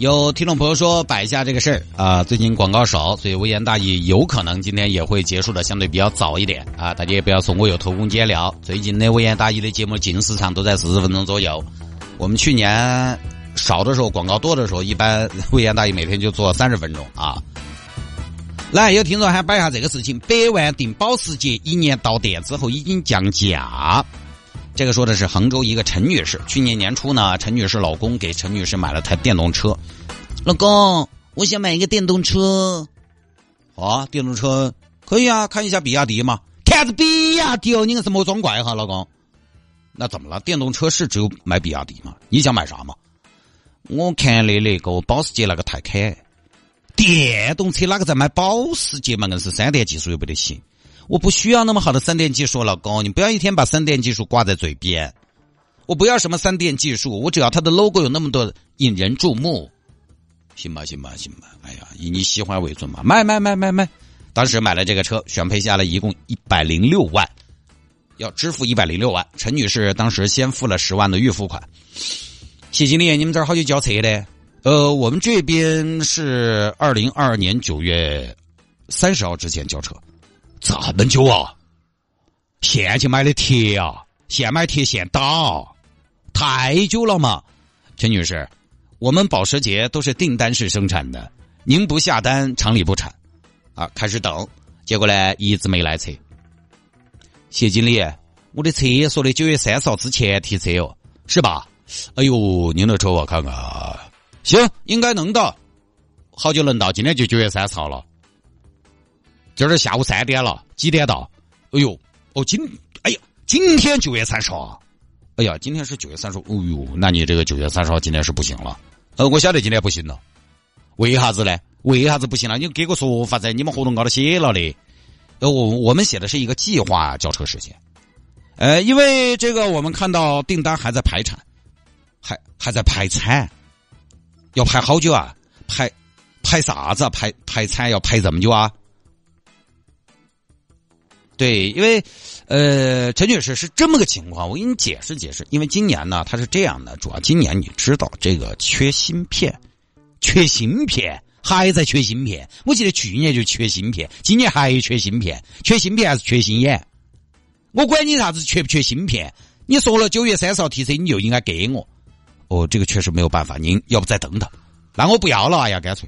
有听众朋友说摆一下这个事儿啊，最近广告少，所以微言大义有可能今天也会结束的相对比较早一点啊，大家也不要说我有偷工减料。最近的微言大义的节目净时长都在四十分钟左右。我们去年少的时候，广告多的时候，一般微言大义每天就做三十分钟啊。来，有听众还摆一下这个事情：百万订保时捷，一年到店之后已经降价。这个说的是杭州一个陈女士，去年年初呢，陈女士老公给陈女士买了台电动车。老公，我想买一个电动车。啊，电动车可以啊，看一下比亚迪嘛。看着比亚迪哦，你个什么装怪哈，老公？那怎么了？电动车是只有买比亚迪吗？你想买啥嘛？我看的那个保时捷那个太开，电动车哪个在买保时捷嘛？硬是三电技术又不得行。我不需要那么好的三电技术，老公，你不要一天把三电技术挂在嘴边。我不要什么三电技术，我只要它的 logo 有那么多引人注目，行吧，行吧，行吧。哎呀，以你喜欢为准嘛，买买买买买。当时买了这个车，选配下来一共一百零六万，要支付一百零六万。陈女士当时先付了十万的预付款。谢经理，你们这儿好久交车的？呃，我们这边是二零二二年九月三十号之前交车。这么久啊！现去买的铁啊，现买铁现打，太久了嘛。陈女士，我们保时捷都是订单式生产的，您不下单，厂里不产。啊，开始等，结果呢，一直没来车。谢经理，我的车说的九月三十号之前提车哦，是吧？哎呦，您的车我看看啊，行，应该能到。好久能到？今天就九月三十号了。今儿下午三点了，几点到？哎呦，哦今，哎呀，今天九月三十号，哎呀，今天是九月三十号，哦呦，那你这个九月三十号今天是不行了。呃，我晓得今天不行了，为啥子呢？为啥子不行了？你给个说法噻？你们合同高头写了的，呃，我我们写的是一个计划交车时间，呃，因为这个我们看到订单还在排产，还还在排产，要排好久啊？排排啥子啊？排排产要排这么久啊？对，因为，呃，陈女士是这么个情况，我给你解释解释。因为今年呢，它是这样的，主要今年你知道这个缺芯片，缺芯片还在缺芯片。我记得去年就缺芯片，今年还缺芯片，缺芯片还是缺心眼？我管你啥子缺不缺芯片？你说了九月三十号提车，你就应该给我。哦，这个确实没有办法，您要不再等等？那我不要了，哎呀，干脆。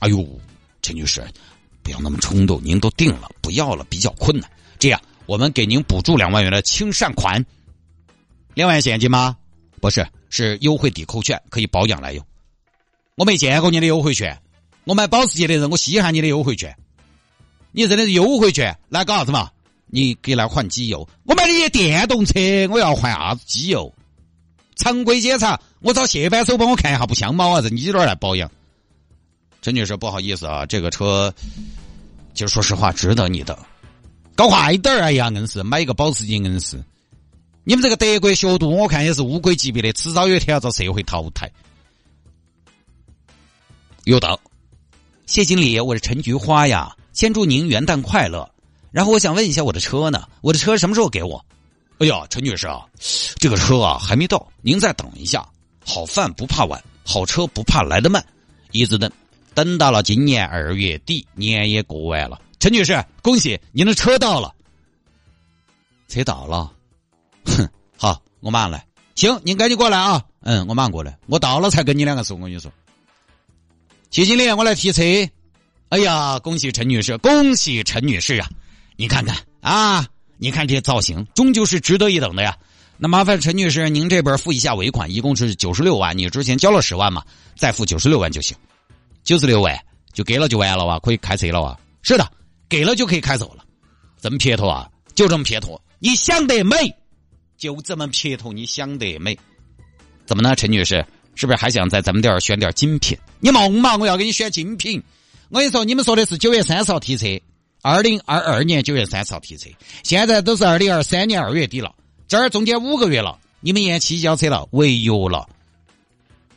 哎呦，陈女士，不要那么冲动，您都定了，不要了比较困难。这样，我们给您补助两万元的清善款，两万现金吗？不是，是优惠抵扣券，可以保养来用。我没见过你的优惠券，我买保时捷的人，我稀罕你的优惠券。你真的是优惠券，来搞啥子嘛？你给来换机油，我买的电动车，我要换啥子机油？常规检查，我找谢扳手帮我看一下不香吗？还是你这儿来保养？陈女士，不好意思啊，这个车，就说实话，值得你的。搞快点儿！哎呀，硬是买一个保时捷，硬是。你们这个德国学徒，我看也是乌龟级别的，迟早有一天要遭社会淘汰。有道，谢经理，我是陈菊花呀，先祝您元旦快乐。然后我想问一下，我的车呢？我的车什么时候给我？哎呀，陈女士啊，这个车啊还没到，您再等一下。好饭不怕晚，好车不怕来得慢，一直等，等到了今年二月底，年也过完了。陈女士，恭喜您的车到了，车到了，哼，好，我马上来。行，您赶紧过来啊。嗯，我马上过来。我到了才跟你两个说，我跟你说。谢经理，我来提车。哎呀，恭喜陈女士，恭喜陈女士啊！你看看啊，你看这造型，终究是值得一等的呀。那麻烦陈女士，您这边付一下尾款，一共是九十六万。你之前交了十万嘛，再付九十六万就行。九十六万就给了就完了哇，可以开车了哇。是的。给了就可以开走了，这么撇脱啊？就这么撇脱？你想得美，就这么撇脱？你想得美？怎么呢，陈女士？是不是还想在咱们店儿选点精品？你梦嘛，我要给你选精品。我跟你说，你们说的是九月三十号提车，二零二二年九月三十号提车，现在都是二零二三年二月底了，这儿中间五个月了，你们延期交车了，违约了。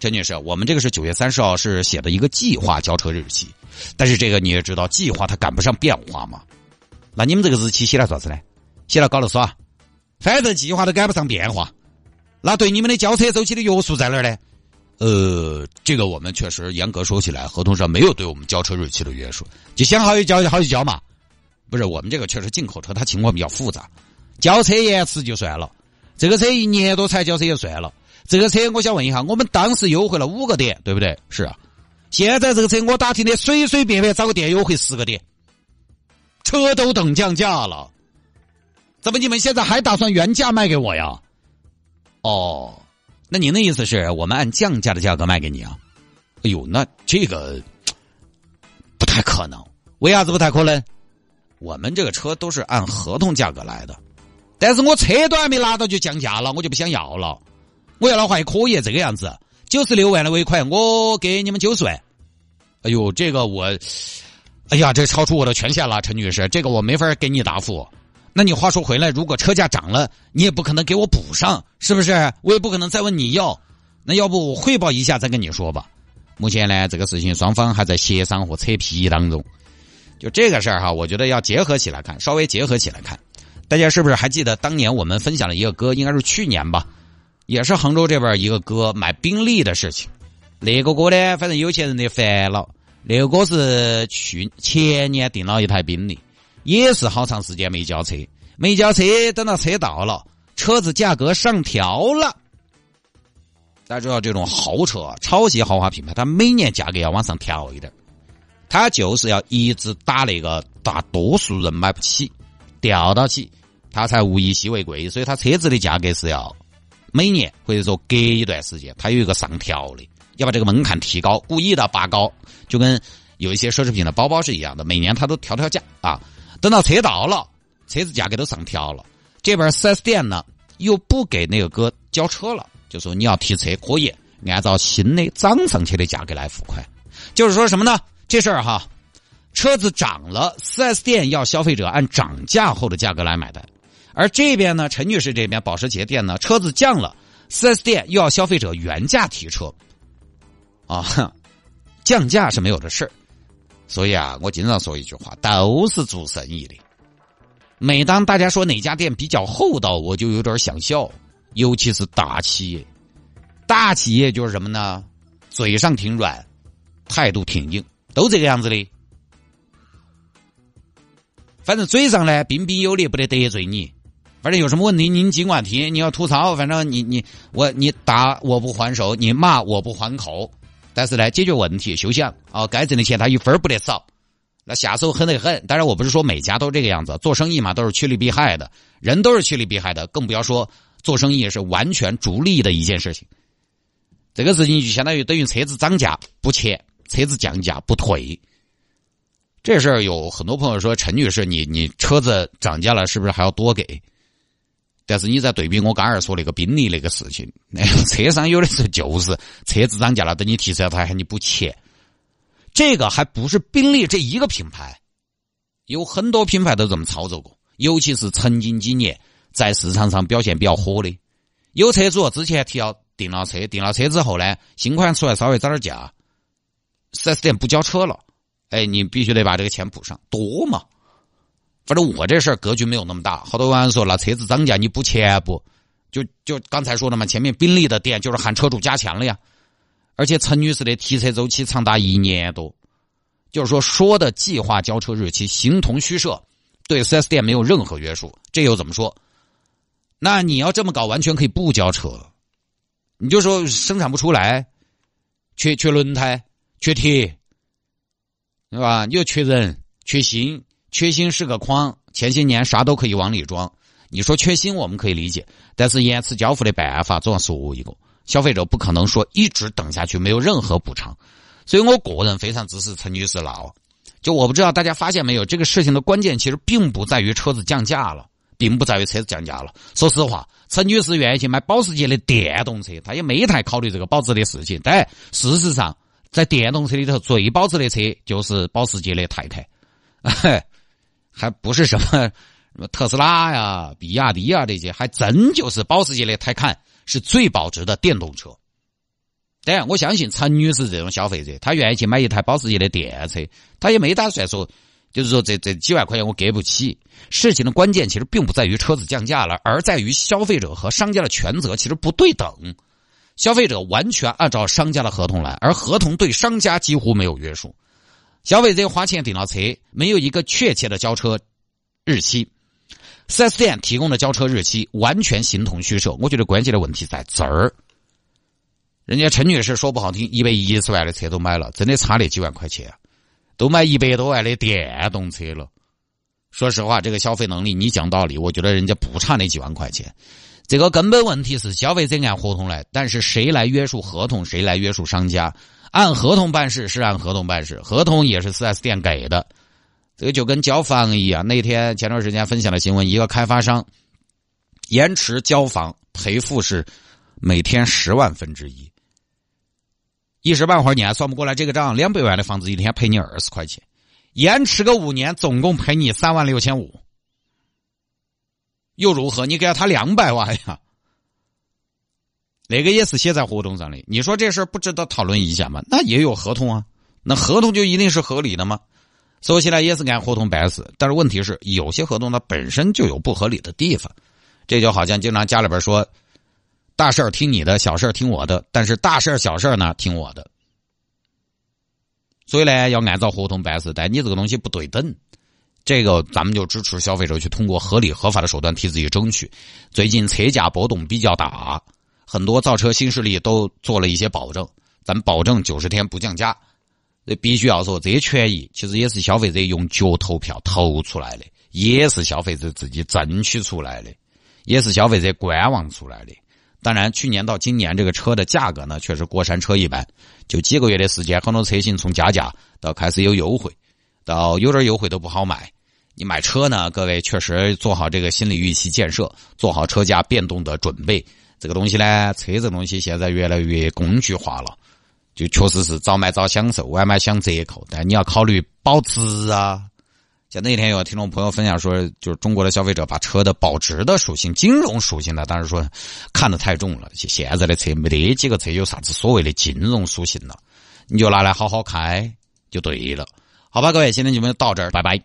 陈女士，我们这个是九月三十号是写的一个计划交车日期，但是这个你也知道，计划它赶不上变化嘛。那你们这个日期写了啥子呢？写了高了耍，反正计划都赶不上变化。那对你们的交车周期的约束在哪儿呢？呃，这个我们确实严格说起来，合同上没有对我们交车日期的约束，就想好就交就好就交嘛。不是我们这个确实进口车，它情况比较复杂，交车延迟就算了，这个车一年多才交车也算了。这个车我想问一下，我们当时优惠了五个点，对不对？是啊。现在这个车我打听的，随随便便找个店优惠十个点，车都等降价了，怎么你们现在还打算原价卖给我呀？哦，那您的意思是我们按降价的价格卖给你啊？哎呦，那这个不太可能。为啥子不太可能？我们这个车都是按合同价格来的，但是我车都还没拿到就降价了，我就不想要了。我要的话也可以这个样子，九十六万的尾款，我给你们九十万。哎呦，这个我，哎呀，这超出我的权限了，陈女士，这个我没法给你答复。那你话说回来，如果车价涨了，你也不可能给我补上，是不是？我也不可能再问你要。那要不我汇报一下再跟你说吧。目前呢，这个事情双方还在协商和扯皮当中。就这个事儿哈，我觉得要结合起来看，稍微结合起来看。大家是不是还记得当年我们分享了一个歌？应该是去年吧。也是杭州这边一个哥买宾利的事情，那个哥呢，反正有钱人的烦恼。那个哥是去前年订了一台宾利，也是好长时间没交车，没交车，等到车到了，车子价格上调了。大家知道这种豪车、超级豪华品牌，它每年价格要往上调一点，它就是要一直打那个大多数人买不起，调到起，它才物以稀为贵，所以它车子的价格是要。每年或者说隔一段时间，它有一个上调的，要把这个门槛提高，故意的拔高，就跟有一些奢侈品的包包是一样的，每年它都调调价啊。等到车到了，车子价格都上调了，这边四 S 店呢又不给那个哥交车了，就说你要提车可以按照新的涨上去的价格来付款，就是说什么呢？这事儿哈，车子涨了，四 S 店要消费者按涨价后的价格来买单。而这边呢，陈女士这边保时捷店呢，车子降了，四 S 店又要消费者原价提车，啊，降价是没有的事儿。所以啊，我经常说一句话，都是做生意的。每当大家说哪家店比较厚道，我就有点想笑，尤其是大企业，大企业就是什么呢？嘴上挺软，态度挺硬，都这个样子的。反正嘴上呢彬彬有礼，不得得罪你。反正有什么问题，您尽管提。你要吐槽，反正你你我你打我不还手，你骂我不还口。但是来，解决问题休想啊！该挣的钱他一分不得少。那下手狠得很。当然，我不是说每家都这个样子，做生意嘛都是趋利避害的，人都是趋利避害的，更不要说做生意是完全逐利的一件事情。这个事情就相当于等于车子涨价不切，车子降价不退。这事儿有很多朋友说，陈女士，你你车子涨价了，是不是还要多给？但是你在对比我刚儿说那个宾利那个事情，那个车商有的时候就是车子涨价了，等你提车他还喊你补钱。这个还不是宾利这一个品牌，有很多品牌都这么操作过，尤其是曾经几年在市场上表现比较火的，有车主之前提要订了车，订了车之后呢，新款出来稍微涨点价，四 S 店不交车了，哎，你必须得把这个钱补上，多嘛。反正我这事儿格局没有那么大，好多网友说那车子涨价你补钱不？就就刚才说的嘛，前面宾利的店就是喊车主加钱了呀，而且陈女士的提车周期长达一年多，就是说说的计划交车日期形同虚设，对四 S 店没有任何约束，这又怎么说？那你要这么搞，完全可以不交车，你就说生产不出来，缺缺轮胎，缺铁，对吧？你又缺人，缺心。缺芯是个筐，前些年啥都可以往里装。你说缺芯我们可以理解，但是延迟交付的办法总要说一个，消费者不可能说一直等下去没有任何补偿。所以我个人非常支持陈女士了。就我不知道大家发现没有，这个事情的关键其实并不在于车子降价了，并不在于车子降价了。说实话，陈女士愿意去买保时捷的电动车，她也没太考虑这个保值的事情。但事实上，在电动车里头最保值的车就是保时捷的泰坦，还不是什么 什么特斯拉呀、比亚迪呀这些，还真就是保时捷的泰坦是最保值的电动车。当然，我相信陈女士这种消费者，她愿意去买一台保时捷的电车，她也没打算说，就是说这这几万块钱我给不起。事情的关键其实并不在于车子降价了，而在于消费者和商家的权责其实不对等。消费者完全按照商家的合同来，而合同对商家几乎没有约束。消费者花钱订了车，没有一个确切的交车日期，4S 店提供的交车日期完全形同虚设。我觉得关键的问题在这儿。人家陈女士说不好听，一百一十万的车都买了，真的差那几万块钱，都买一百多万的电动车了。说实话，这个消费能力，你讲道理，我觉得人家不差那几万块钱。这个根本问题是消费者按合同来，但是谁来约束合同？谁来约束商家？按合同办事是按合同办事，合同也是四 S 店给的。这个就跟交房一样。那天前段时间分享的新闻，一个开发商延迟交房赔付是每天十万分之一。一时半会儿你还算不过来这个账，两百万的房子一天赔你二十块钱，延迟个五年，总共赔你三万六千五，又如何？你给了他两百万呀，那个也是写在合同上的。你说这事不值得讨论一下吗？那也有合同啊，那合同就一定是合理的吗？说起来也是按合同办事，但是问题是有些合同它本身就有不合理的地方，这就好像经常家里边说。大事儿听你的，小事儿听我的。但是大事儿、小事儿呢，听我的。所以呢，要按照合同办事。但你这个东西不对等，这个咱们就支持消费者去通过合理合法的手段替自己争取。最近车价波动比较大，很多造车新势力都做了一些保证，咱保证九十天不降价。必须要说，这些权益其实也是消费者用脚投票投出来的，也是消费者自己争取出来的，也是消费者观望出来的。当然，去年到今年这个车的价格呢，确实过山车一般。就几个月的时间，很多车型从加价到开始有优惠，到有点优惠都不好买。你买车呢，各位确实做好这个心理预期建设，做好车价变动的准备。这个东西呢，车这东西现在越来越工具化了，就确实是早买早享受，晚买享折扣。但你要考虑保值啊。像那天有听众朋友分享说，就是中国的消费者把车的保值的属性、金融属性呢，当然说看得太重了。现在的车没得几个车有啥子所谓的金融属性了，你就拿来好好开就对了。好吧，各位，今天节目就到这儿，拜拜。